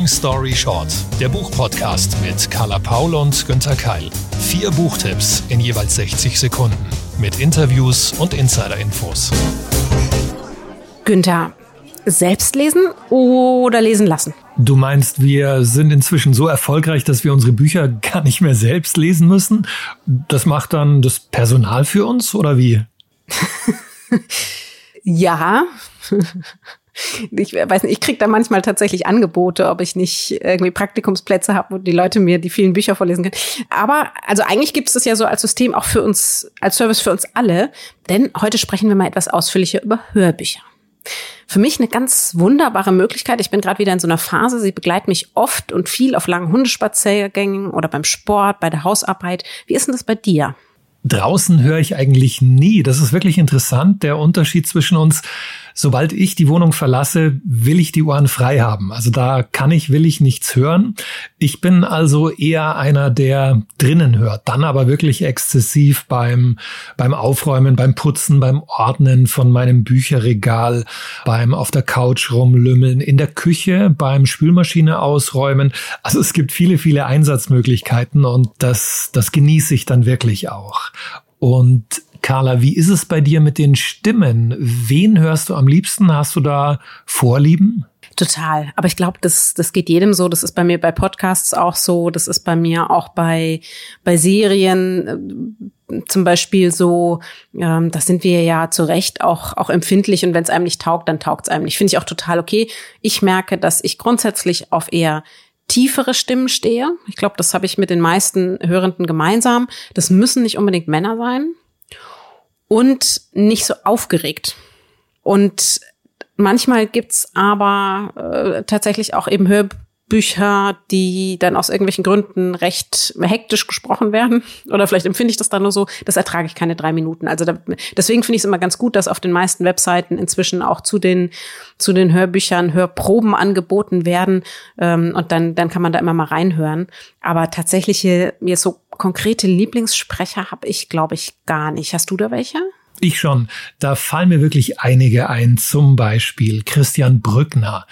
Long Story Short, der Buchpodcast mit Carla Paul und Günther Keil. Vier Buchtipps in jeweils 60 Sekunden mit Interviews und Insider-Infos. Günther, selbst lesen oder lesen lassen? Du meinst, wir sind inzwischen so erfolgreich, dass wir unsere Bücher gar nicht mehr selbst lesen müssen? Das macht dann das Personal für uns oder wie? ja. Ich weiß nicht, ich kriege da manchmal tatsächlich Angebote, ob ich nicht irgendwie Praktikumsplätze habe, wo die Leute mir die vielen Bücher vorlesen können. Aber also eigentlich gibt es das ja so als System auch für uns, als Service für uns alle. Denn heute sprechen wir mal etwas ausführlicher über Hörbücher. Für mich eine ganz wunderbare Möglichkeit. Ich bin gerade wieder in so einer Phase. Sie begleitet mich oft und viel auf langen Hundespaziergängen oder beim Sport, bei der Hausarbeit. Wie ist denn das bei dir? Draußen höre ich eigentlich nie. Das ist wirklich interessant, der Unterschied zwischen uns sobald ich die Wohnung verlasse, will ich die Ohren frei haben. Also da kann ich, will ich nichts hören. Ich bin also eher einer, der drinnen hört, dann aber wirklich exzessiv beim, beim Aufräumen, beim Putzen, beim Ordnen von meinem Bücherregal, beim auf der Couch rumlümmeln, in der Küche, beim Spülmaschine ausräumen. Also es gibt viele, viele Einsatzmöglichkeiten und das, das genieße ich dann wirklich auch. Und Carla, wie ist es bei dir mit den Stimmen? Wen hörst du am liebsten? Hast du da Vorlieben? Total. Aber ich glaube, das, das geht jedem so. Das ist bei mir bei Podcasts auch so. Das ist bei mir auch bei, bei Serien äh, zum Beispiel so. Ähm, das sind wir ja zu Recht auch, auch empfindlich. Und wenn es einem nicht taugt, dann taugt es einem nicht. Finde ich auch total okay. Ich merke, dass ich grundsätzlich auf eher tiefere Stimmen stehe. Ich glaube, das habe ich mit den meisten Hörenden gemeinsam. Das müssen nicht unbedingt Männer sein und nicht so aufgeregt. Und manchmal gibt's aber äh, tatsächlich auch eben Hörbücher, die dann aus irgendwelchen Gründen recht hektisch gesprochen werden. Oder vielleicht empfinde ich das dann nur so, das ertrage ich keine drei Minuten. Also da, deswegen finde ich es immer ganz gut, dass auf den meisten Webseiten inzwischen auch zu den, zu den Hörbüchern Hörproben angeboten werden. Ähm, und dann, dann kann man da immer mal reinhören. Aber tatsächliche, mir so konkrete Lieblingssprecher habe ich, glaube ich, gar nicht. Hast du da welche? Ich schon. Da fallen mir wirklich einige ein. Zum Beispiel Christian Brückner,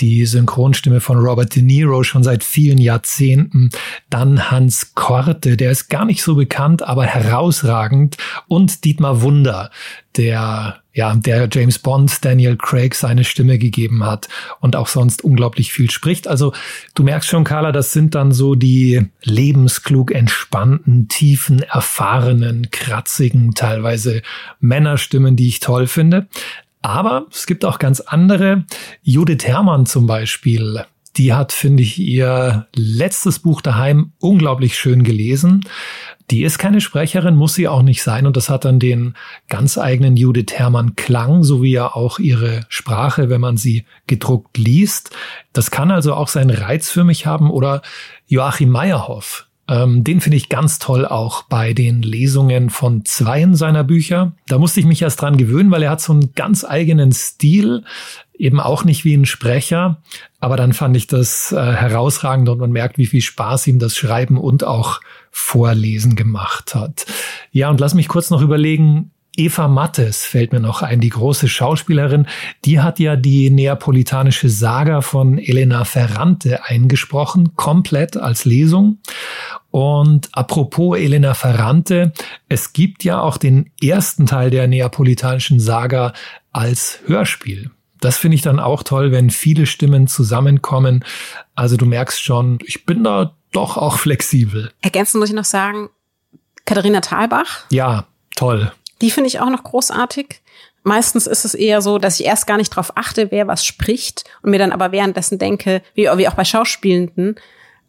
die Synchronstimme von Robert De Niro schon seit vielen Jahrzehnten. Dann Hans Korte, der ist gar nicht so bekannt, aber herausragend. Und Dietmar Wunder, der ja, der James Bond, Daniel Craig seine Stimme gegeben hat und auch sonst unglaublich viel spricht. Also du merkst schon, Carla, das sind dann so die lebensklug entspannten, tiefen, erfahrenen, kratzigen, teilweise Männerstimmen, die ich toll finde. Aber es gibt auch ganz andere. Judith Herrmann zum Beispiel, die hat, finde ich, ihr letztes Buch daheim unglaublich schön gelesen. Die ist keine Sprecherin, muss sie auch nicht sein. Und das hat dann den ganz eigenen Judith Herrmann Klang, sowie ja auch ihre Sprache, wenn man sie gedruckt liest. Das kann also auch seinen Reiz für mich haben. Oder Joachim Meyerhoff, ähm, den finde ich ganz toll auch bei den Lesungen von zweien seiner Bücher. Da musste ich mich erst dran gewöhnen, weil er hat so einen ganz eigenen Stil, eben auch nicht wie ein Sprecher. Aber dann fand ich das äh, herausragend und man merkt, wie viel Spaß ihm das Schreiben und auch Vorlesen gemacht hat. Ja, und lass mich kurz noch überlegen, Eva Mattes fällt mir noch ein, die große Schauspielerin, die hat ja die neapolitanische Saga von Elena Ferrante eingesprochen, komplett als Lesung. Und apropos Elena Ferrante, es gibt ja auch den ersten Teil der neapolitanischen Saga als Hörspiel. Das finde ich dann auch toll, wenn viele Stimmen zusammenkommen. Also du merkst schon, ich bin da doch auch flexibel. Ergänzend muss ich noch sagen, Katharina Thalbach. Ja, toll. Die finde ich auch noch großartig. Meistens ist es eher so, dass ich erst gar nicht drauf achte, wer was spricht und mir dann aber währenddessen denke, wie, wie auch bei Schauspielenden,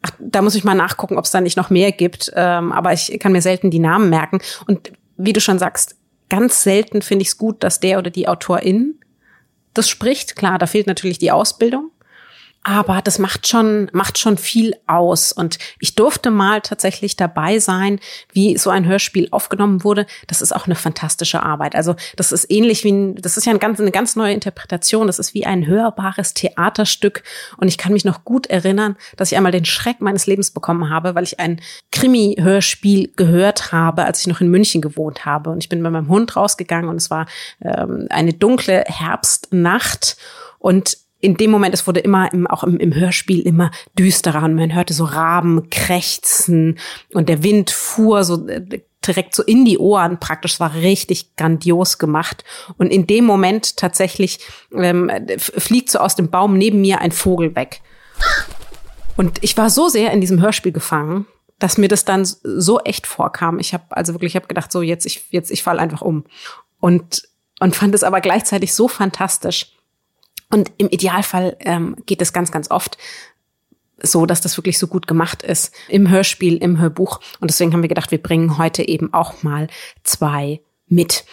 ach, da muss ich mal nachgucken, ob es da nicht noch mehr gibt. Ähm, aber ich kann mir selten die Namen merken. Und wie du schon sagst, ganz selten finde ich es gut, dass der oder die Autorin das spricht. Klar, da fehlt natürlich die Ausbildung aber das macht schon, macht schon viel aus. Und ich durfte mal tatsächlich dabei sein, wie so ein Hörspiel aufgenommen wurde. Das ist auch eine fantastische Arbeit. Also das ist ähnlich wie, ein, das ist ja eine ganz, eine ganz neue Interpretation. Das ist wie ein hörbares Theaterstück. Und ich kann mich noch gut erinnern, dass ich einmal den Schreck meines Lebens bekommen habe, weil ich ein Krimi-Hörspiel gehört habe, als ich noch in München gewohnt habe. Und ich bin mit meinem Hund rausgegangen und es war ähm, eine dunkle Herbstnacht. Und in dem Moment, es wurde immer im, auch im, im Hörspiel immer düsterer und man hörte so Raben krächzen und der Wind fuhr so äh, direkt so in die Ohren praktisch. Es war richtig grandios gemacht. Und in dem Moment tatsächlich ähm, fliegt so aus dem Baum neben mir ein Vogel weg. Und ich war so sehr in diesem Hörspiel gefangen, dass mir das dann so echt vorkam. Ich habe also wirklich, ich habe gedacht, so jetzt ich jetzt ich fall einfach um und und fand es aber gleichzeitig so fantastisch. Und im Idealfall ähm, geht es ganz, ganz oft so, dass das wirklich so gut gemacht ist im Hörspiel, im Hörbuch. Und deswegen haben wir gedacht, wir bringen heute eben auch mal zwei mit.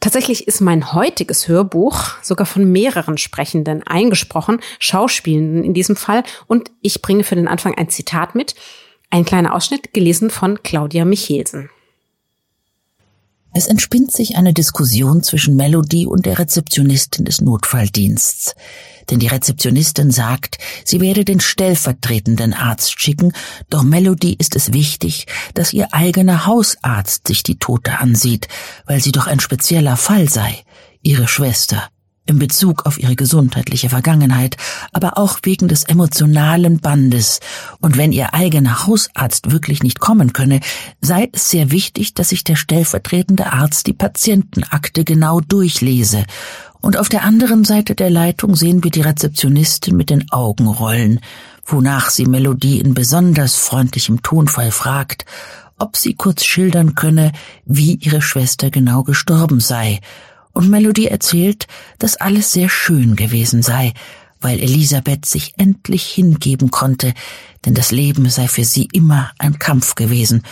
Tatsächlich ist mein heutiges Hörbuch sogar von mehreren Sprechenden eingesprochen, Schauspielenden in diesem Fall. Und ich bringe für den Anfang ein Zitat mit. Ein kleiner Ausschnitt, gelesen von Claudia Michelsen. Es entspinnt sich eine Diskussion zwischen Melody und der Rezeptionistin des Notfalldiensts. Denn die Rezeptionistin sagt, sie werde den stellvertretenden Arzt schicken, doch Melody ist es wichtig, dass ihr eigener Hausarzt sich die Tote ansieht, weil sie doch ein spezieller Fall sei, ihre Schwester in Bezug auf ihre gesundheitliche Vergangenheit, aber auch wegen des emotionalen Bandes. Und wenn ihr eigener Hausarzt wirklich nicht kommen könne, sei es sehr wichtig, dass sich der stellvertretende Arzt die Patientenakte genau durchlese. Und auf der anderen Seite der Leitung sehen wir die Rezeptionistin mit den Augen rollen, wonach sie Melodie in besonders freundlichem Tonfall fragt, ob sie kurz schildern könne, wie ihre Schwester genau gestorben sei und Melody erzählt, dass alles sehr schön gewesen sei, weil Elisabeth sich endlich hingeben konnte, denn das Leben sei für sie immer ein Kampf gewesen.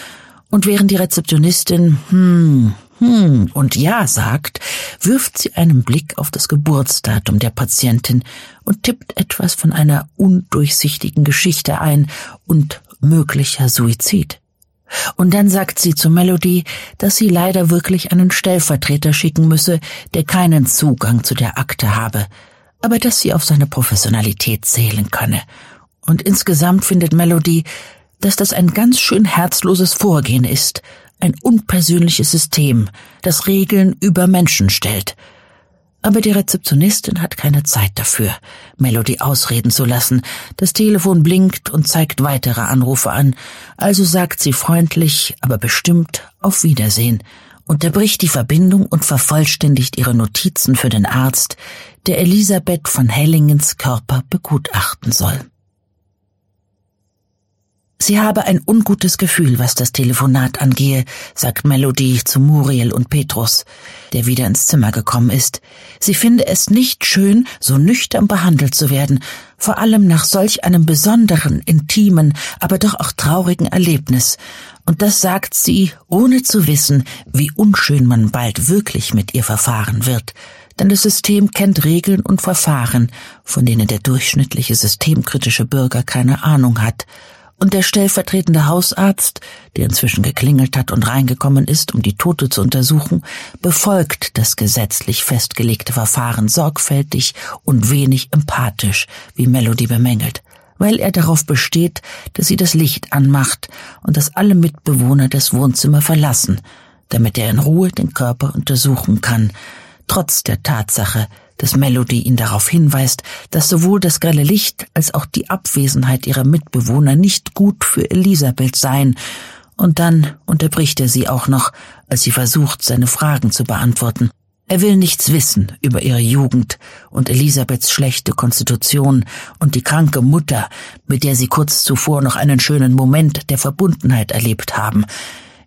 Und während die Rezeptionistin hm, hm und ja sagt, wirft sie einen Blick auf das Geburtsdatum der Patientin und tippt etwas von einer undurchsichtigen Geschichte ein und möglicher Suizid. Und dann sagt sie zu Melody, dass sie leider wirklich einen Stellvertreter schicken müsse, der keinen Zugang zu der Akte habe, aber dass sie auf seine Professionalität zählen könne. Und insgesamt findet Melody, dass das ein ganz schön herzloses Vorgehen ist, ein unpersönliches System, das Regeln über Menschen stellt – aber die Rezeptionistin hat keine Zeit dafür, Melody ausreden zu lassen. Das Telefon blinkt und zeigt weitere Anrufe an, also sagt sie freundlich, aber bestimmt auf Wiedersehen, unterbricht die Verbindung und vervollständigt ihre Notizen für den Arzt, der Elisabeth von Hellingens Körper begutachten soll. Sie habe ein ungutes Gefühl, was das Telefonat angehe, sagt Melody zu Muriel und Petrus, der wieder ins Zimmer gekommen ist. Sie finde es nicht schön, so nüchtern behandelt zu werden, vor allem nach solch einem besonderen, intimen, aber doch auch traurigen Erlebnis. Und das sagt sie, ohne zu wissen, wie unschön man bald wirklich mit ihr verfahren wird denn das System kennt Regeln und Verfahren, von denen der durchschnittliche systemkritische Bürger keine Ahnung hat, und der stellvertretende Hausarzt, der inzwischen geklingelt hat und reingekommen ist, um die Tote zu untersuchen, befolgt das gesetzlich festgelegte Verfahren sorgfältig und wenig empathisch, wie Melody bemängelt, weil er darauf besteht, dass sie das Licht anmacht und dass alle Mitbewohner das Wohnzimmer verlassen, damit er in Ruhe den Körper untersuchen kann, trotz der Tatsache, dass Melody ihn darauf hinweist, dass sowohl das grelle Licht als auch die Abwesenheit ihrer Mitbewohner nicht gut für Elisabeth seien, und dann unterbricht er sie auch noch, als sie versucht, seine Fragen zu beantworten. Er will nichts wissen über ihre Jugend und Elisabeths schlechte Konstitution und die kranke Mutter, mit der sie kurz zuvor noch einen schönen Moment der Verbundenheit erlebt haben.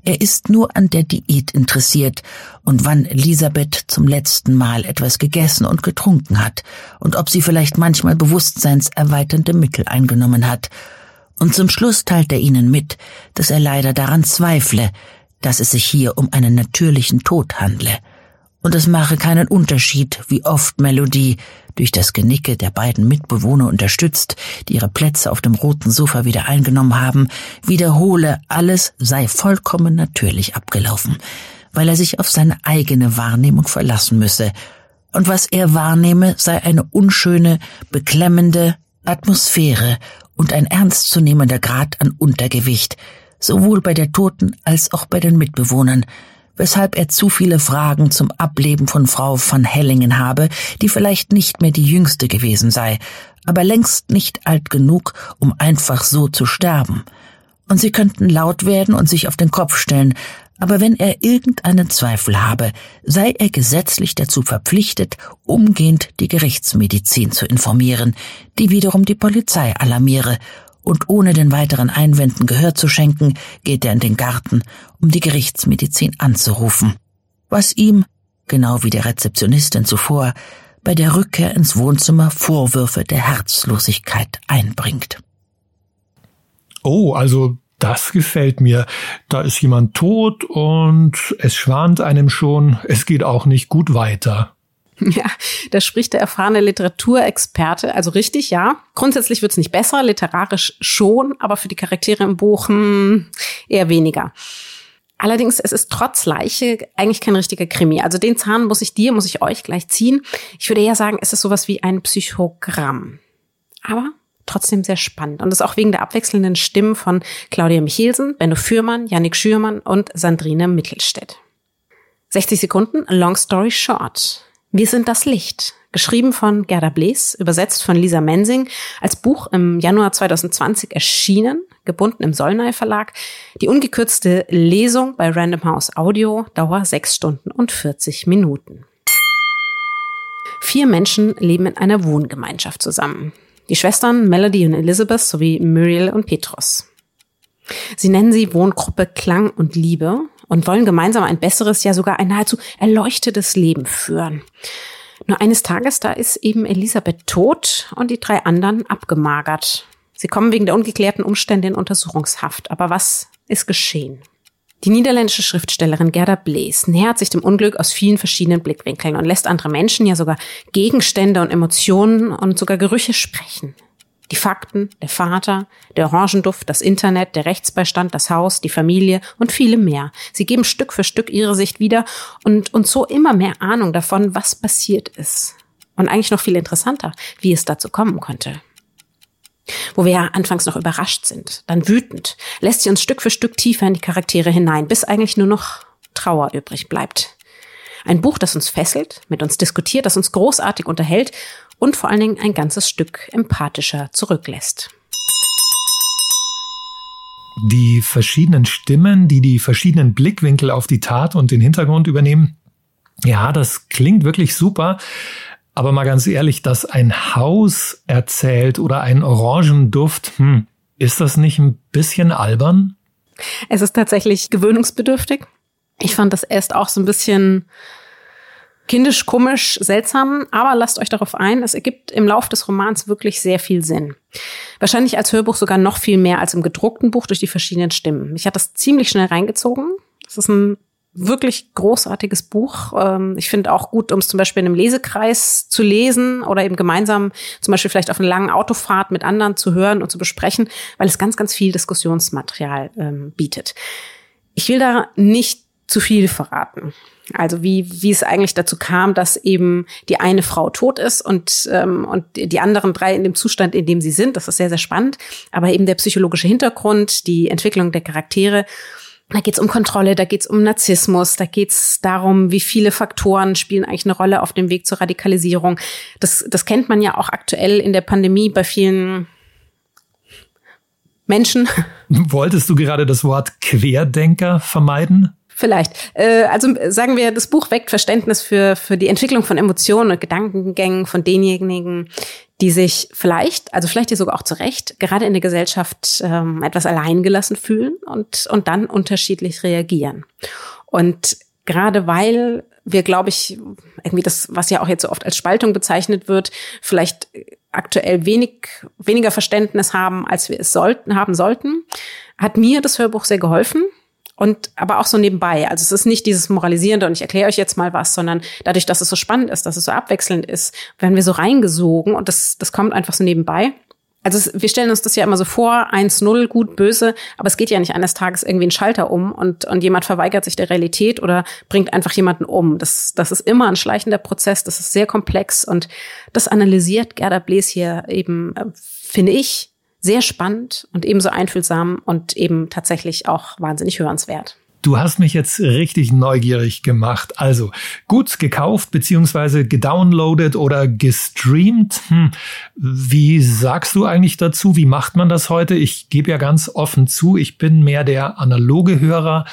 Er ist nur an der Diät interessiert und wann Elisabeth zum letzten Mal etwas gegessen und getrunken hat und ob sie vielleicht manchmal bewusstseinserweiternde Mittel eingenommen hat. Und zum Schluss teilt er ihnen mit, dass er leider daran zweifle, dass es sich hier um einen natürlichen Tod handle und es mache keinen Unterschied, wie oft Melodie durch das Genicke der beiden Mitbewohner unterstützt, die ihre Plätze auf dem roten Sofa wieder eingenommen haben, wiederhole, alles sei vollkommen natürlich abgelaufen, weil er sich auf seine eigene Wahrnehmung verlassen müsse, und was er wahrnehme, sei eine unschöne, beklemmende Atmosphäre und ein ernstzunehmender Grad an Untergewicht, sowohl bei der Toten als auch bei den Mitbewohnern, weshalb er zu viele Fragen zum Ableben von Frau van Hellingen habe, die vielleicht nicht mehr die jüngste gewesen sei, aber längst nicht alt genug, um einfach so zu sterben. Und sie könnten laut werden und sich auf den Kopf stellen, aber wenn er irgendeinen Zweifel habe, sei er gesetzlich dazu verpflichtet, umgehend die Gerichtsmedizin zu informieren, die wiederum die Polizei alarmiere, und ohne den weiteren Einwänden Gehör zu schenken, geht er in den Garten, um die Gerichtsmedizin anzurufen, was ihm, genau wie der Rezeptionistin zuvor, bei der Rückkehr ins Wohnzimmer Vorwürfe der Herzlosigkeit einbringt. Oh, also das gefällt mir. Da ist jemand tot und es schwant einem schon, es geht auch nicht gut weiter. Ja, da spricht der erfahrene Literaturexperte. Also richtig, ja. Grundsätzlich wird's nicht besser, literarisch schon, aber für die Charaktere im Buch hm, eher weniger. Allerdings, es ist trotz Leiche eigentlich kein richtiger Krimi. Also den Zahn muss ich dir, muss ich euch gleich ziehen. Ich würde eher sagen, es ist sowas wie ein Psychogramm. Aber trotzdem sehr spannend. Und das auch wegen der abwechselnden Stimmen von Claudia Michelsen, Benno Fürmann, Yannick Schürmann und Sandrine Mittelstädt. 60 Sekunden, long story short. Wir sind das Licht. Geschrieben von Gerda Blees, übersetzt von Lisa Mensing, als Buch im Januar 2020 erschienen, gebunden im Sollnay Verlag. Die ungekürzte Lesung bei Random House Audio, Dauer 6 Stunden und 40 Minuten. Vier Menschen leben in einer Wohngemeinschaft zusammen. Die Schwestern Melody und Elizabeth sowie Muriel und Petrus. Sie nennen sie Wohngruppe Klang und Liebe und wollen gemeinsam ein besseres, ja sogar ein nahezu erleuchtetes Leben führen. Nur eines Tages, da ist eben Elisabeth tot und die drei anderen abgemagert. Sie kommen wegen der ungeklärten Umstände in Untersuchungshaft. Aber was ist geschehen? Die niederländische Schriftstellerin Gerda Blees nähert sich dem Unglück aus vielen verschiedenen Blickwinkeln und lässt andere Menschen, ja sogar Gegenstände und Emotionen und sogar Gerüche sprechen. Die Fakten, der Vater, der Orangenduft, das Internet, der Rechtsbeistand, das Haus, die Familie und viele mehr. Sie geben Stück für Stück ihre Sicht wieder und, und so immer mehr Ahnung davon, was passiert ist. Und eigentlich noch viel interessanter, wie es dazu kommen konnte wo wir ja anfangs noch überrascht sind, dann wütend, lässt sie uns Stück für Stück tiefer in die Charaktere hinein, bis eigentlich nur noch Trauer übrig bleibt. Ein Buch, das uns fesselt, mit uns diskutiert, das uns großartig unterhält und vor allen Dingen ein ganzes Stück empathischer zurücklässt. Die verschiedenen Stimmen, die die verschiedenen Blickwinkel auf die Tat und den Hintergrund übernehmen, ja, das klingt wirklich super. Aber mal ganz ehrlich, dass ein Haus erzählt oder ein Orangenduft, hm, ist das nicht ein bisschen albern? Es ist tatsächlich gewöhnungsbedürftig. Ich fand das erst auch so ein bisschen kindisch, komisch, seltsam, aber lasst euch darauf ein, es ergibt im Lauf des Romans wirklich sehr viel Sinn. Wahrscheinlich als Hörbuch sogar noch viel mehr als im gedruckten Buch durch die verschiedenen Stimmen. Mich hat das ziemlich schnell reingezogen. Es ist ein wirklich großartiges Buch. Ähm, ich finde auch gut, um es zum Beispiel in einem Lesekreis zu lesen oder eben gemeinsam zum Beispiel vielleicht auf einer langen Autofahrt mit anderen zu hören und zu besprechen, weil es ganz, ganz viel Diskussionsmaterial ähm, bietet. Ich will da nicht zu viel verraten. Also wie, wie es eigentlich dazu kam, dass eben die eine Frau tot ist und, ähm, und die anderen drei in dem Zustand, in dem sie sind. Das ist sehr, sehr spannend. Aber eben der psychologische Hintergrund, die Entwicklung der Charaktere da geht es um Kontrolle, da geht es um Narzissmus, da geht es darum, wie viele Faktoren spielen eigentlich eine Rolle auf dem Weg zur Radikalisierung. Das, das kennt man ja auch aktuell in der Pandemie bei vielen Menschen. Wolltest du gerade das Wort Querdenker vermeiden? Vielleicht. Äh, also sagen wir, das Buch weckt Verständnis für, für die Entwicklung von Emotionen und Gedankengängen von denjenigen, die sich vielleicht, also vielleicht ja sogar auch zu Recht, gerade in der Gesellschaft ähm, etwas alleingelassen fühlen und, und dann unterschiedlich reagieren. Und gerade weil wir, glaube ich, irgendwie das, was ja auch jetzt so oft als Spaltung bezeichnet wird, vielleicht aktuell wenig, weniger Verständnis haben, als wir es sollten, haben sollten, hat mir das Hörbuch sehr geholfen und aber auch so nebenbei. Also es ist nicht dieses Moralisierende und ich erkläre euch jetzt mal was, sondern dadurch, dass es so spannend ist, dass es so abwechselnd ist, werden wir so reingesogen und das, das kommt einfach so nebenbei. Also es, wir stellen uns das ja immer so vor, 1-0, gut, böse, aber es geht ja nicht eines Tages irgendwie ein Schalter um und, und jemand verweigert sich der Realität oder bringt einfach jemanden um. Das, das ist immer ein schleichender Prozess, das ist sehr komplex und das analysiert Gerda Blees hier eben, äh, finde ich, sehr spannend und ebenso einfühlsam und eben tatsächlich auch wahnsinnig hörenswert. Du hast mich jetzt richtig neugierig gemacht. Also gut gekauft beziehungsweise gedownloadet oder gestreamt. Hm. Wie sagst du eigentlich dazu? Wie macht man das heute? Ich gebe ja ganz offen zu, ich bin mehr der analoge Hörer.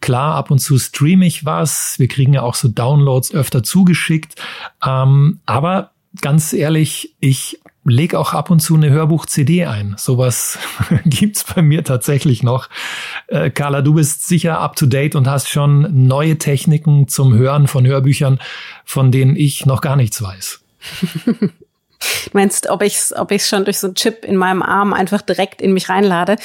Klar, ab und zu streame ich was. Wir kriegen ja auch so Downloads öfter zugeschickt. Ähm, aber ganz ehrlich, ich leg auch ab und zu eine Hörbuch-CD ein. Sowas gibt's bei mir tatsächlich noch. Äh, Carla, du bist sicher up to date und hast schon neue Techniken zum Hören von Hörbüchern, von denen ich noch gar nichts weiß. Du meinst, ob ich es ob ich's schon durch so einen Chip in meinem Arm einfach direkt in mich reinlade?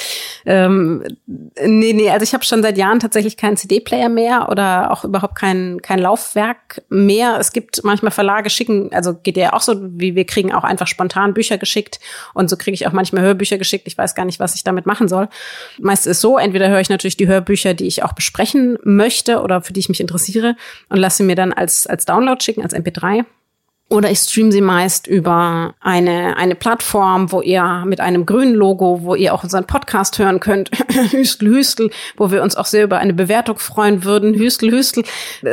Ähm, nee, nee, also ich habe schon seit Jahren tatsächlich keinen CD-Player mehr oder auch überhaupt kein, kein Laufwerk mehr. Es gibt manchmal Verlage schicken, also geht ja auch so, wie wir kriegen auch einfach spontan Bücher geschickt und so kriege ich auch manchmal Hörbücher geschickt. Ich weiß gar nicht, was ich damit machen soll. Meist ist so, entweder höre ich natürlich die Hörbücher, die ich auch besprechen möchte oder für die ich mich interessiere und lasse sie mir dann als, als Download schicken, als MP3 oder ich stream sie meist über eine, eine Plattform, wo ihr mit einem grünen Logo, wo ihr auch unseren Podcast hören könnt. Hüstel, Hüstel, wo wir uns auch sehr über eine Bewertung freuen würden. Hüstel, Hüstel.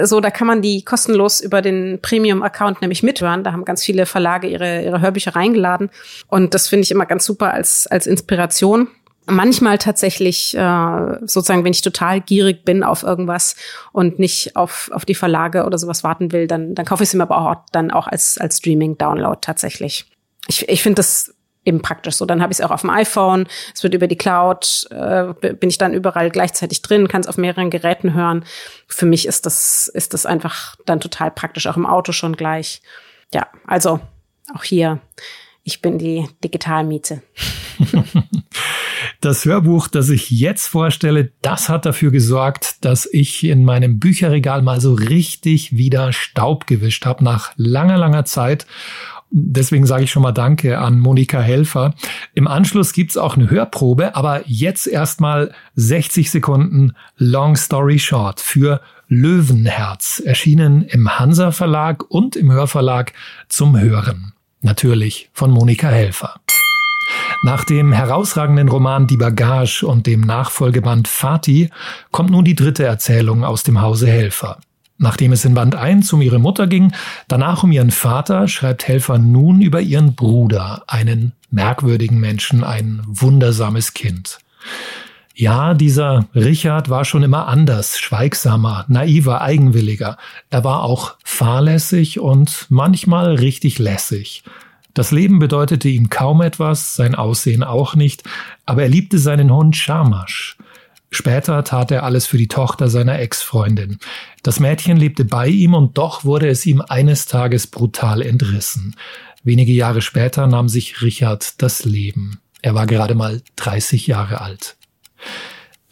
So, da kann man die kostenlos über den Premium-Account nämlich mithören. Da haben ganz viele Verlage ihre, ihre Hörbücher reingeladen. Und das finde ich immer ganz super als, als Inspiration manchmal tatsächlich äh, sozusagen, wenn ich total gierig bin auf irgendwas und nicht auf, auf die Verlage oder sowas warten will, dann, dann kaufe ich es mir aber auch dann auch als, als Streaming-Download tatsächlich. Ich, ich finde das eben praktisch so. Dann habe ich es auch auf dem iPhone, es wird über die Cloud, äh, bin ich dann überall gleichzeitig drin, kann es auf mehreren Geräten hören. Für mich ist das, ist das einfach dann total praktisch, auch im Auto schon gleich. Ja, also auch hier, ich bin die Digitalmiete. Das Hörbuch, das ich jetzt vorstelle, das hat dafür gesorgt, dass ich in meinem Bücherregal mal so richtig wieder Staub gewischt habe nach langer, langer Zeit. Deswegen sage ich schon mal Danke an Monika Helfer. Im Anschluss gibt's auch eine Hörprobe, aber jetzt erstmal 60 Sekunden Long Story Short für Löwenherz, erschienen im Hansa Verlag und im Hörverlag zum Hören. Natürlich von Monika Helfer. Nach dem herausragenden Roman Die Bagage und dem Nachfolgeband Fatih kommt nun die dritte Erzählung aus dem Hause Helfer. Nachdem es in Band 1 um ihre Mutter ging, danach um ihren Vater, schreibt Helfer nun über ihren Bruder, einen merkwürdigen Menschen, ein wundersames Kind. Ja, dieser Richard war schon immer anders, schweigsamer, naiver, eigenwilliger. Er war auch fahrlässig und manchmal richtig lässig. Das Leben bedeutete ihm kaum etwas, sein Aussehen auch nicht, aber er liebte seinen Hund Shamash. Später tat er alles für die Tochter seiner Ex-Freundin. Das Mädchen lebte bei ihm und doch wurde es ihm eines Tages brutal entrissen. Wenige Jahre später nahm sich Richard das Leben. Er war gerade mal 30 Jahre alt.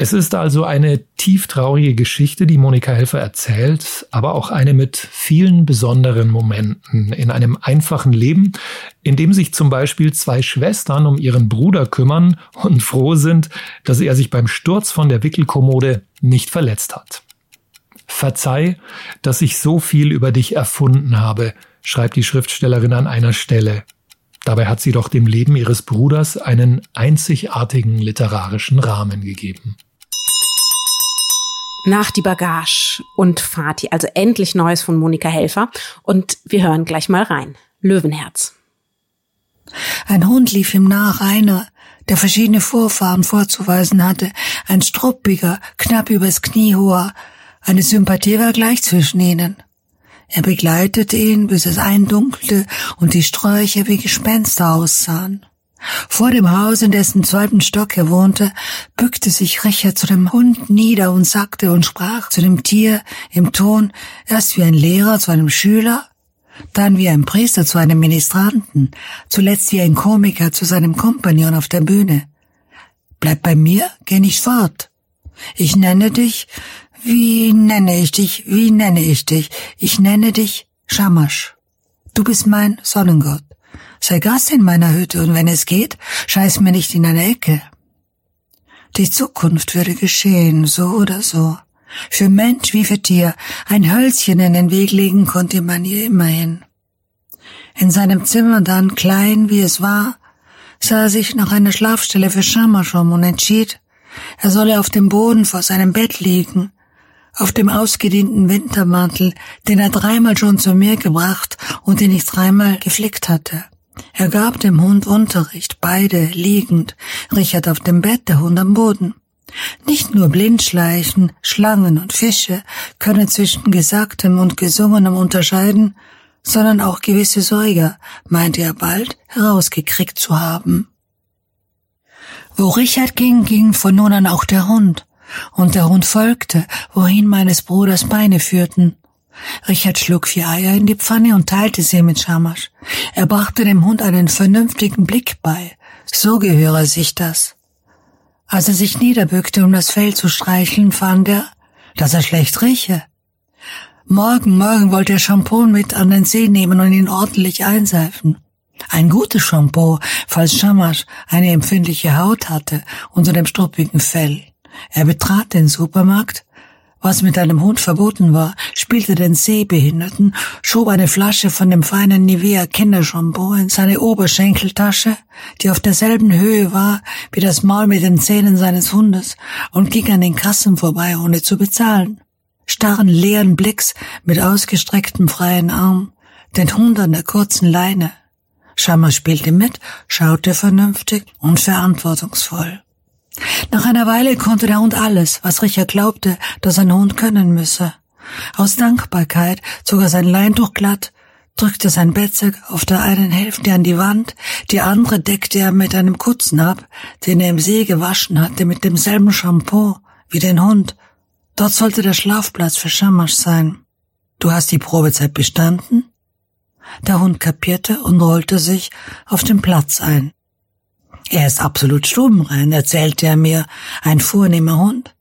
Es ist also eine tieftraurige Geschichte, die Monika Helfer erzählt, aber auch eine mit vielen besonderen Momenten in einem einfachen Leben, in dem sich zum Beispiel zwei Schwestern um ihren Bruder kümmern und froh sind, dass er sich beim Sturz von der Wickelkommode nicht verletzt hat. Verzeih, dass ich so viel über dich erfunden habe, schreibt die Schriftstellerin an einer Stelle. Dabei hat sie doch dem Leben ihres Bruders einen einzigartigen literarischen Rahmen gegeben nach die Bagage und Fati, also endlich Neues von Monika Helfer. Und wir hören gleich mal rein. Löwenherz. Ein Hund lief ihm nach, einer, der verschiedene Vorfahren vorzuweisen hatte, ein struppiger, knapp übers Knie hoher. Eine Sympathie war gleich zwischen ihnen. Er begleitete ihn, bis es eindunkelte und die Sträucher wie Gespenster aussahen. Vor dem Haus, in dessen zweiten Stock er wohnte, bückte sich Richard zu dem Hund nieder und sagte und sprach zu dem Tier im Ton erst wie ein Lehrer zu einem Schüler, dann wie ein Priester zu einem Ministranten, zuletzt wie ein Komiker zu seinem Kompagnon auf der Bühne. Bleib bei mir, geh nicht fort. Ich nenne dich, wie nenne ich dich, wie nenne ich dich? Ich nenne dich Shamash. Du bist mein Sonnengott. Sei Gast in meiner Hütte und wenn es geht, scheiß mir nicht in eine Ecke. Die Zukunft würde geschehen, so oder so. Für Mensch wie für Tier, ein Hölzchen in den Weg legen konnte man ihr immerhin. In seinem Zimmer dann, klein wie es war, sah er sich nach einer Schlafstelle für Schamaschum und entschied, er solle auf dem Boden vor seinem Bett liegen, auf dem ausgedehnten Wintermantel, den er dreimal schon zu mir gebracht und den ich dreimal geflickt hatte. Er gab dem Hund Unterricht, beide liegend, Richard auf dem Bett, der Hund am Boden. Nicht nur Blindschleichen, Schlangen und Fische können zwischen Gesagtem und Gesungenem unterscheiden, sondern auch gewisse Säuger, meinte er bald, herausgekriegt zu haben. Wo Richard ging, ging von nun an auch der Hund, und der Hund folgte, wohin meines Bruders Beine führten. Richard schlug vier Eier in die Pfanne und teilte sie mit Schamasch. Er brachte dem Hund einen vernünftigen Blick bei. So gehöre sich das. Als er sich niederbückte, um das Fell zu streicheln, fand er, dass er schlecht rieche. Morgen, morgen wollte er Shampoo mit an den See nehmen und ihn ordentlich einseifen. Ein gutes Shampoo, falls Shamash eine empfindliche Haut hatte unter dem struppigen Fell. Er betrat den Supermarkt, was mit einem Hund verboten war, spielte den Sehbehinderten, schob eine Flasche von dem feinen Nivea Kindershampoo in seine Oberschenkeltasche, die auf derselben Höhe war wie das Maul mit den Zähnen seines Hundes, und ging an den Kassen vorbei, ohne zu bezahlen. Starren leeren Blicks mit ausgestrecktem freien Arm, den Hund an der kurzen Leine. Schammer spielte mit, schaute vernünftig und verantwortungsvoll. Nach einer Weile konnte der Hund alles, was Richard glaubte, dass ein Hund können müsse. Aus Dankbarkeit zog er sein Leintuch glatt, drückte sein Bettzeug auf der einen Hälfte an die Wand, die andere deckte er mit einem Kutzen ab, den er im See gewaschen hatte, mit demselben Shampoo wie den Hund. Dort sollte der Schlafplatz für Schamasch sein. Du hast die Probezeit bestanden? Der Hund kapierte und rollte sich auf den Platz ein. Er ist absolut stubenrein, erzählte er mir, ein vornehmer Hund.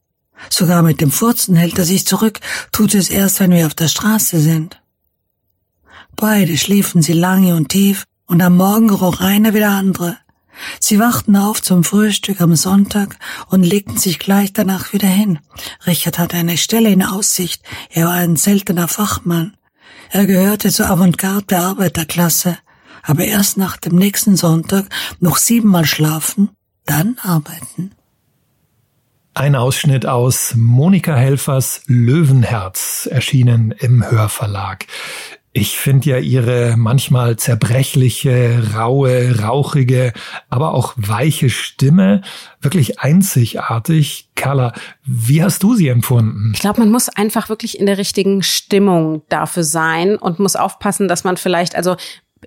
Sogar mit dem Furzen hält er sich zurück, tut es erst, wenn wir auf der Straße sind. Beide schliefen sie lange und tief, und am Morgen roch einer wie der andere. Sie wachten auf zum Frühstück am Sonntag und legten sich gleich danach wieder hin. Richard hatte eine Stelle in Aussicht, er war ein seltener Fachmann. Er gehörte zur Avantgarde der Arbeiterklasse aber erst nach dem nächsten Sonntag noch siebenmal schlafen, dann arbeiten. Ein Ausschnitt aus Monika Helfers Löwenherz erschienen im Hörverlag. Ich finde ja ihre manchmal zerbrechliche, raue, rauchige, aber auch weiche Stimme wirklich einzigartig. Carla, wie hast du sie empfunden? Ich glaube, man muss einfach wirklich in der richtigen Stimmung dafür sein und muss aufpassen, dass man vielleicht, also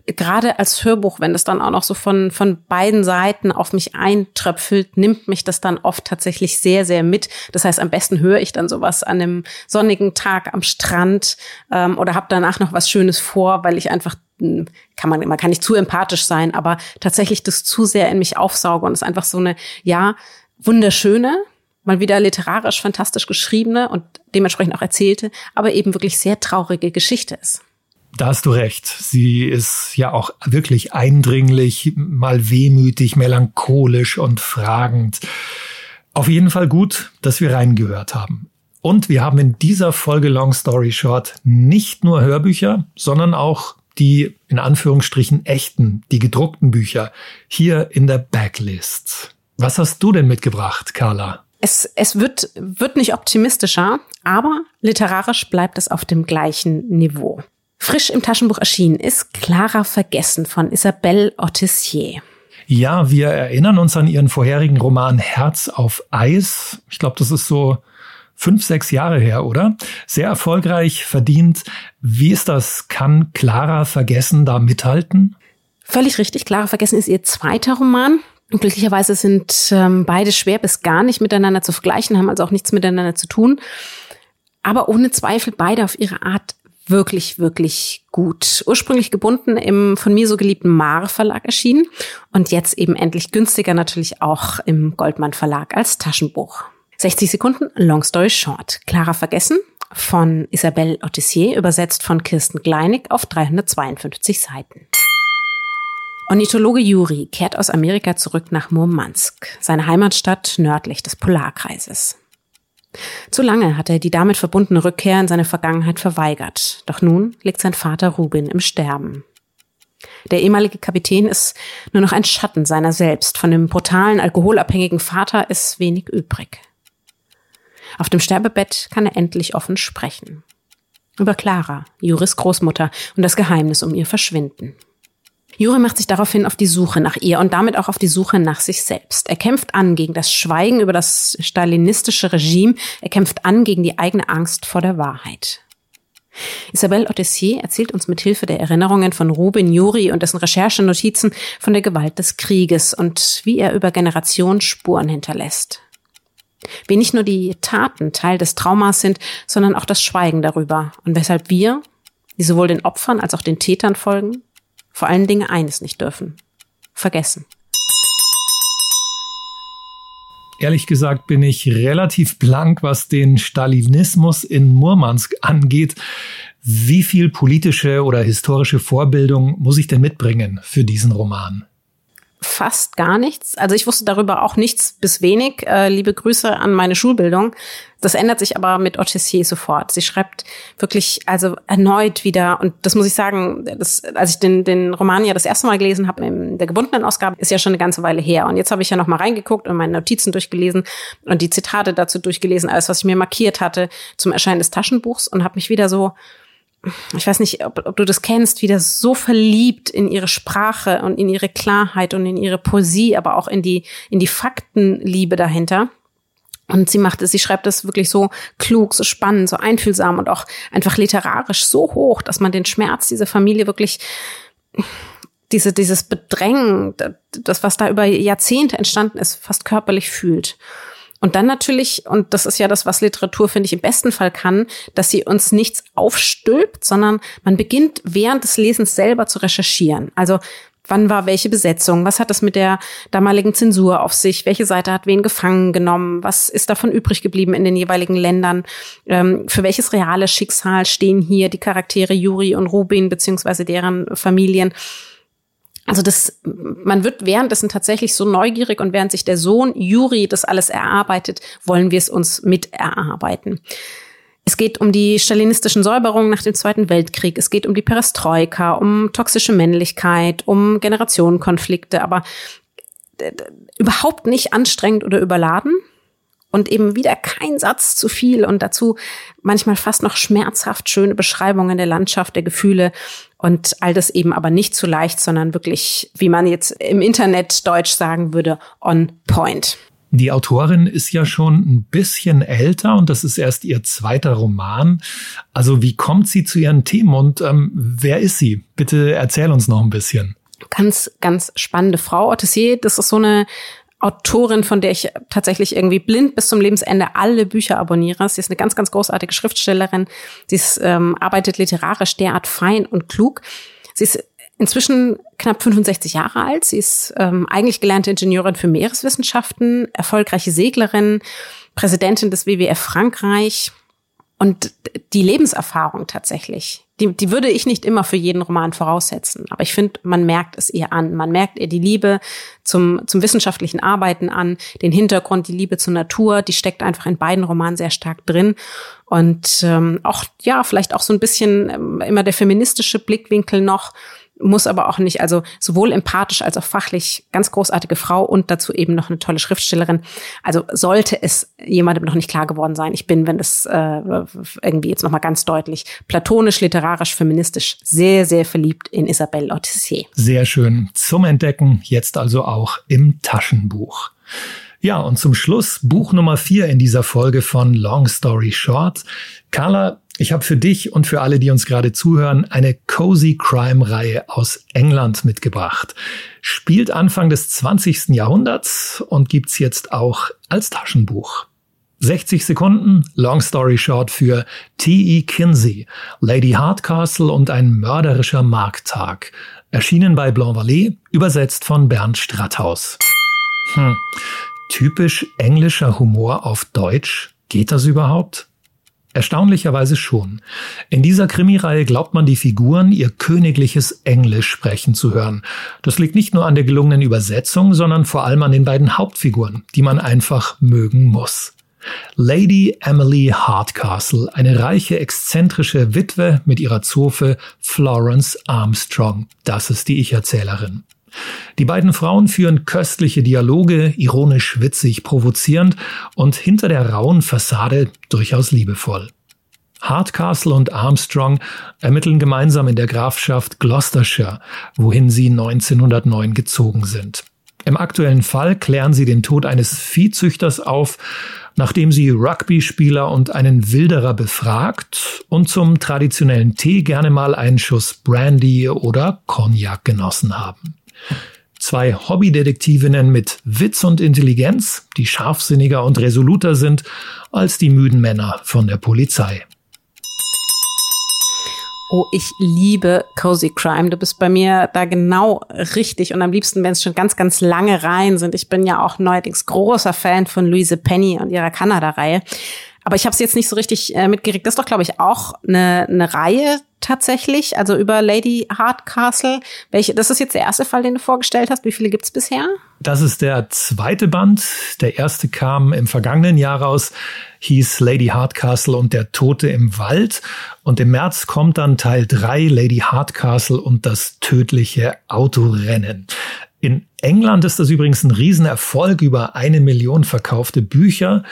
gerade als Hörbuch, wenn es dann auch noch so von, von beiden Seiten auf mich eintröpfelt, nimmt mich das dann oft tatsächlich sehr, sehr mit. Das heißt, am besten höre ich dann sowas an einem sonnigen Tag am Strand ähm, oder habe danach noch was Schönes vor, weil ich einfach hm, kann man, man kann nicht zu empathisch sein, aber tatsächlich das zu sehr in mich aufsauge und es einfach so eine, ja, wunderschöne, mal wieder literarisch fantastisch geschriebene und dementsprechend auch erzählte, aber eben wirklich sehr traurige Geschichte ist. Da hast du recht. Sie ist ja auch wirklich eindringlich, mal wehmütig, melancholisch und fragend. Auf jeden Fall gut, dass wir reingehört haben. Und wir haben in dieser Folge Long Story Short nicht nur Hörbücher, sondern auch die in Anführungsstrichen echten, die gedruckten Bücher hier in der Backlist. Was hast du denn mitgebracht, Carla? Es, es wird, wird nicht optimistischer, aber literarisch bleibt es auf dem gleichen Niveau. Frisch im Taschenbuch erschienen ist Clara Vergessen von Isabelle Ortizier. Ja, wir erinnern uns an ihren vorherigen Roman Herz auf Eis. Ich glaube, das ist so fünf, sechs Jahre her, oder? Sehr erfolgreich, verdient. Wie ist das? Kann Clara Vergessen da mithalten? Völlig richtig. Clara Vergessen ist ihr zweiter Roman. Und glücklicherweise sind ähm, beide schwer bis gar nicht miteinander zu vergleichen, haben also auch nichts miteinander zu tun. Aber ohne Zweifel beide auf ihre Art wirklich, wirklich gut. Ursprünglich gebunden im von mir so geliebten Mare Verlag erschienen und jetzt eben endlich günstiger natürlich auch im Goldmann Verlag als Taschenbuch. 60 Sekunden, Long Story Short. Clara Vergessen von Isabelle Otissier, übersetzt von Kirsten Gleinig auf 352 Seiten. Ornithologe Juri kehrt aus Amerika zurück nach Murmansk, seine Heimatstadt nördlich des Polarkreises. Zu lange hat er die damit verbundene Rückkehr in seine Vergangenheit verweigert. Doch nun liegt sein Vater Rubin im Sterben. Der ehemalige Kapitän ist nur noch ein Schatten seiner selbst. Von dem brutalen, alkoholabhängigen Vater ist wenig übrig. Auf dem Sterbebett kann er endlich offen sprechen. Über Clara, Juris Großmutter und das Geheimnis um ihr Verschwinden. Juri macht sich daraufhin auf die Suche nach ihr und damit auch auf die Suche nach sich selbst. Er kämpft an gegen das Schweigen über das stalinistische Regime. Er kämpft an gegen die eigene Angst vor der Wahrheit. Isabelle Ottessier erzählt uns mit Hilfe der Erinnerungen von Rubin Juri und dessen Recherchenotizen von der Gewalt des Krieges und wie er über Generationen Spuren hinterlässt. Wie nicht nur die Taten Teil des Traumas sind, sondern auch das Schweigen darüber und weshalb wir, die sowohl den Opfern als auch den Tätern folgen, vor allen Dingen eines nicht dürfen. Vergessen. Ehrlich gesagt bin ich relativ blank, was den Stalinismus in Murmansk angeht. Wie viel politische oder historische Vorbildung muss ich denn mitbringen für diesen Roman? Fast gar nichts. Also ich wusste darüber auch nichts bis wenig. Äh, liebe Grüße an meine Schulbildung. Das ändert sich aber mit Ottessier sofort. Sie schreibt wirklich also erneut wieder und das muss ich sagen, das, als ich den, den Roman ja das erste Mal gelesen habe in der gebundenen Ausgabe, ist ja schon eine ganze Weile her. Und jetzt habe ich ja noch mal reingeguckt und meine Notizen durchgelesen und die Zitate dazu durchgelesen, alles was ich mir markiert hatte zum Erscheinen des Taschenbuchs und habe mich wieder so ich weiß nicht, ob, ob du das kennst, wieder so verliebt in ihre Sprache und in ihre Klarheit und in ihre Poesie, aber auch in die, in die Faktenliebe dahinter. Und sie macht es, sie schreibt es wirklich so klug, so spannend, so einfühlsam und auch einfach literarisch so hoch, dass man den Schmerz dieser Familie wirklich, diese, dieses Bedrängen, das, was da über Jahrzehnte entstanden ist, fast körperlich fühlt. Und dann natürlich, und das ist ja das, was Literatur, finde ich, im besten Fall kann, dass sie uns nichts aufstülpt, sondern man beginnt während des Lesens selber zu recherchieren. Also Wann war welche Besetzung? Was hat das mit der damaligen Zensur auf sich? Welche Seite hat wen gefangen genommen? Was ist davon übrig geblieben in den jeweiligen Ländern? Ähm, für welches reale Schicksal stehen hier die Charaktere Juri und Rubin beziehungsweise deren Familien? Also das, man wird währenddessen tatsächlich so neugierig und während sich der Sohn Juri das alles erarbeitet, wollen wir es uns mit erarbeiten. Es geht um die stalinistischen Säuberungen nach dem Zweiten Weltkrieg. Es geht um die Perestroika, um toxische Männlichkeit, um Generationenkonflikte, aber überhaupt nicht anstrengend oder überladen, und eben wieder kein Satz zu viel und dazu manchmal fast noch schmerzhaft schöne Beschreibungen der Landschaft, der Gefühle und all das eben aber nicht zu leicht, sondern wirklich, wie man jetzt im Internet Deutsch sagen würde, on point. Die Autorin ist ja schon ein bisschen älter und das ist erst ihr zweiter Roman. Also wie kommt sie zu ihren Themen und ähm, wer ist sie? Bitte erzähl uns noch ein bisschen. Ganz, ganz spannende Frau. Ottessier, das ist so eine Autorin, von der ich tatsächlich irgendwie blind bis zum Lebensende alle Bücher abonniere. Sie ist eine ganz, ganz großartige Schriftstellerin. Sie ist, ähm, arbeitet literarisch derart fein und klug. Sie ist inzwischen knapp 65 Jahre alt. Sie ist ähm, eigentlich gelernte Ingenieurin für Meereswissenschaften, erfolgreiche Seglerin, Präsidentin des WWF Frankreich, und die Lebenserfahrung tatsächlich, die, die würde ich nicht immer für jeden Roman voraussetzen. Aber ich finde, man merkt es ihr an. Man merkt ihr die Liebe zum, zum wissenschaftlichen Arbeiten an, den Hintergrund, die Liebe zur Natur, die steckt einfach in beiden Romanen sehr stark drin. Und ähm, auch, ja, vielleicht auch so ein bisschen ähm, immer der feministische Blickwinkel noch muss aber auch nicht, also sowohl empathisch als auch fachlich ganz großartige Frau und dazu eben noch eine tolle Schriftstellerin. Also sollte es jemandem noch nicht klar geworden sein, ich bin, wenn das äh, irgendwie jetzt nochmal ganz deutlich platonisch, literarisch, feministisch sehr, sehr verliebt in Isabelle Otissier. Sehr schön. Zum Entdecken jetzt also auch im Taschenbuch. Ja, und zum Schluss Buch Nummer vier in dieser Folge von Long Story Short. Carla, ich habe für dich und für alle, die uns gerade zuhören, eine Cozy Crime Reihe aus England mitgebracht. Spielt Anfang des 20. Jahrhunderts und gibt's jetzt auch als Taschenbuch. 60 Sekunden, Long Story Short für T.E. Kinsey, Lady Hardcastle und ein mörderischer Markttag. Erschienen bei Blanc Vallée, übersetzt von Bernd Stratthaus. Hm. Typisch englischer Humor auf Deutsch? Geht das überhaupt? Erstaunlicherweise schon. In dieser Krimireihe glaubt man die Figuren ihr königliches Englisch sprechen zu hören. Das liegt nicht nur an der gelungenen Übersetzung, sondern vor allem an den beiden Hauptfiguren, die man einfach mögen muss. Lady Emily Hardcastle, eine reiche, exzentrische Witwe mit ihrer Zofe Florence Armstrong. Das ist die Ich-Erzählerin. Die beiden Frauen führen köstliche Dialoge, ironisch, witzig, provozierend und hinter der rauen Fassade durchaus liebevoll. Hardcastle und Armstrong ermitteln gemeinsam in der Grafschaft Gloucestershire, wohin sie 1909 gezogen sind. Im aktuellen Fall klären sie den Tod eines Viehzüchters auf, nachdem sie Rugby-Spieler und einen Wilderer befragt und zum traditionellen Tee gerne mal einen Schuss Brandy oder Cognac genossen haben. Zwei Hobbydetektivinnen mit Witz und Intelligenz, die scharfsinniger und resoluter sind als die müden Männer von der Polizei. Oh, ich liebe Cozy Crime. Du bist bei mir da genau richtig und am liebsten, wenn es schon ganz, ganz lange Reihen sind. Ich bin ja auch neuerdings großer Fan von Louise Penny und ihrer Kanada-Reihe. Aber ich habe es jetzt nicht so richtig äh, mitgekriegt. Das ist doch, glaube ich, auch eine, eine Reihe tatsächlich, also über Lady Hardcastle. Welche, das ist jetzt der erste Fall, den du vorgestellt hast. Wie viele gibt's bisher? Das ist der zweite Band. Der erste kam im vergangenen Jahr raus, hieß Lady Hardcastle und der Tote im Wald. Und im März kommt dann Teil drei Lady Hardcastle und das tödliche Autorennen. In England ist das übrigens ein Riesenerfolg, über eine Million verkaufte Bücher.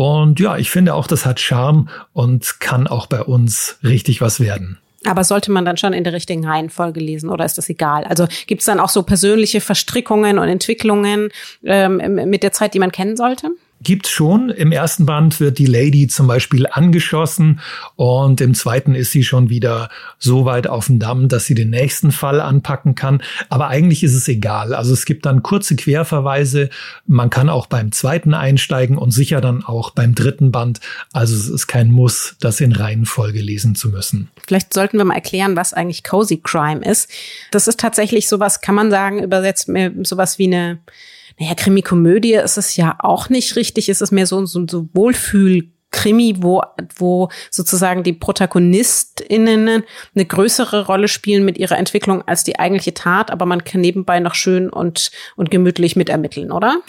Und ja, ich finde auch, das hat Charme und kann auch bei uns richtig was werden. Aber sollte man dann schon in der richtigen Reihenfolge lesen oder ist das egal? Also gibt es dann auch so persönliche Verstrickungen und Entwicklungen ähm, mit der Zeit, die man kennen sollte? Gibt schon. Im ersten Band wird die Lady zum Beispiel angeschossen und im zweiten ist sie schon wieder so weit auf dem Damm, dass sie den nächsten Fall anpacken kann. Aber eigentlich ist es egal. Also es gibt dann kurze Querverweise. Man kann auch beim zweiten einsteigen und sicher dann auch beim dritten Band. Also es ist kein Muss, das in Reihenfolge lesen zu müssen. Vielleicht sollten wir mal erklären, was eigentlich Cozy Crime ist. Das ist tatsächlich sowas, kann man sagen, übersetzt sowas wie eine naja, Krimi-Komödie ist es ja auch nicht richtig. Es ist mehr so, so, so Wohlfühl- Krimi, wo, wo sozusagen die ProtagonistInnen eine größere Rolle spielen mit ihrer Entwicklung als die eigentliche Tat, aber man kann nebenbei noch schön und, und gemütlich mitermitteln, oder?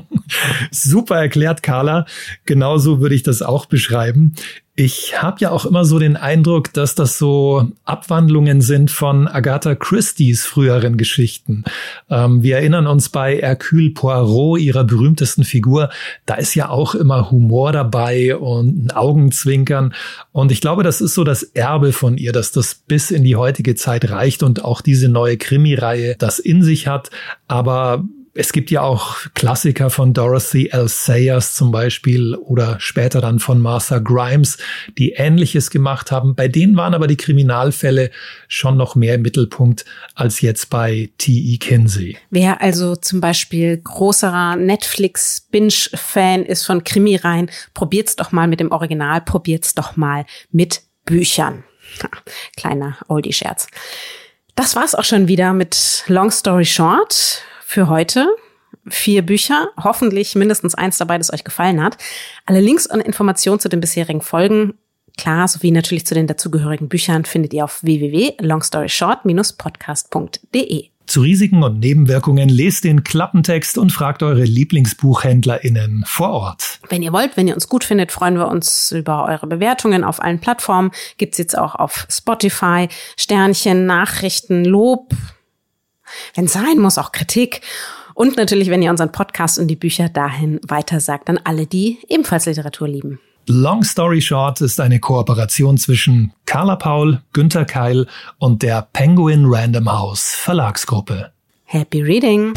Super erklärt, Carla. Genauso würde ich das auch beschreiben. Ich habe ja auch immer so den Eindruck, dass das so Abwandlungen sind von Agatha Christie's früheren Geschichten. Ähm, wir erinnern uns bei Hercule Poirot, ihrer berühmtesten Figur, da ist ja auch immer Humor dabei und ein Augenzwinkern. Und ich glaube, das ist so das Erbe von ihr, dass das bis in die heutige Zeit reicht und auch diese neue Krimireihe das in sich hat. Aber es gibt ja auch Klassiker von Dorothy L. Sayers zum Beispiel oder später dann von Martha Grimes, die Ähnliches gemacht haben. Bei denen waren aber die Kriminalfälle schon noch mehr im Mittelpunkt als jetzt bei T.E. Kinsey. Wer also zum Beispiel großer Netflix-Binge-Fan ist von Krimireihen, probiert's doch mal mit dem Original, probiert's doch mal mit Büchern. Kleiner Oldie-Scherz. Das war's auch schon wieder mit Long Story Short für heute. Vier Bücher, hoffentlich mindestens eins dabei, das euch gefallen hat. Alle Links und Informationen zu den bisherigen Folgen, klar, sowie natürlich zu den dazugehörigen Büchern findet ihr auf www.longstoryshort-podcast.de. Zu Risiken und Nebenwirkungen lest den Klappentext und fragt eure LieblingsbuchhändlerInnen vor Ort. Wenn ihr wollt, wenn ihr uns gut findet, freuen wir uns über eure Bewertungen auf allen Plattformen. Gibt's jetzt auch auf Spotify. Sternchen, Nachrichten, Lob, wenn sein muss, auch Kritik. Und natürlich, wenn ihr unseren Podcast und die Bücher dahin weitersagt an alle, die ebenfalls Literatur lieben. Long Story Short ist eine Kooperation zwischen Carla Paul, Günther Keil und der Penguin Random House Verlagsgruppe. Happy Reading!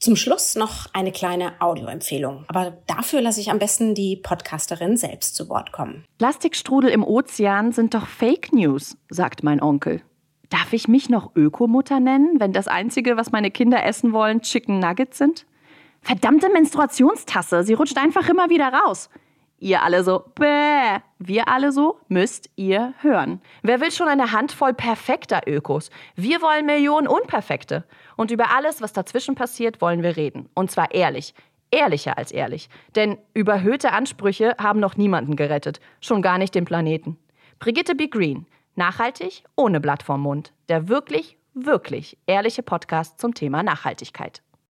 Zum Schluss noch eine kleine Audioempfehlung. Aber dafür lasse ich am besten die Podcasterin selbst zu Wort kommen. Plastikstrudel im Ozean sind doch Fake News, sagt mein Onkel. Darf ich mich noch Ökomutter nennen, wenn das Einzige, was meine Kinder essen wollen, Chicken Nuggets sind? Verdammte Menstruationstasse, sie rutscht einfach immer wieder raus. Ihr alle so, bäh. Wir alle so, müsst ihr hören. Wer will schon eine Handvoll perfekter Ökos? Wir wollen Millionen Unperfekte. Und über alles, was dazwischen passiert, wollen wir reden. Und zwar ehrlich. Ehrlicher als ehrlich. Denn überhöhte Ansprüche haben noch niemanden gerettet. Schon gar nicht den Planeten. Brigitte B. Green. Nachhaltig, ohne Blatt vorm Mund. Der wirklich, wirklich ehrliche Podcast zum Thema Nachhaltigkeit.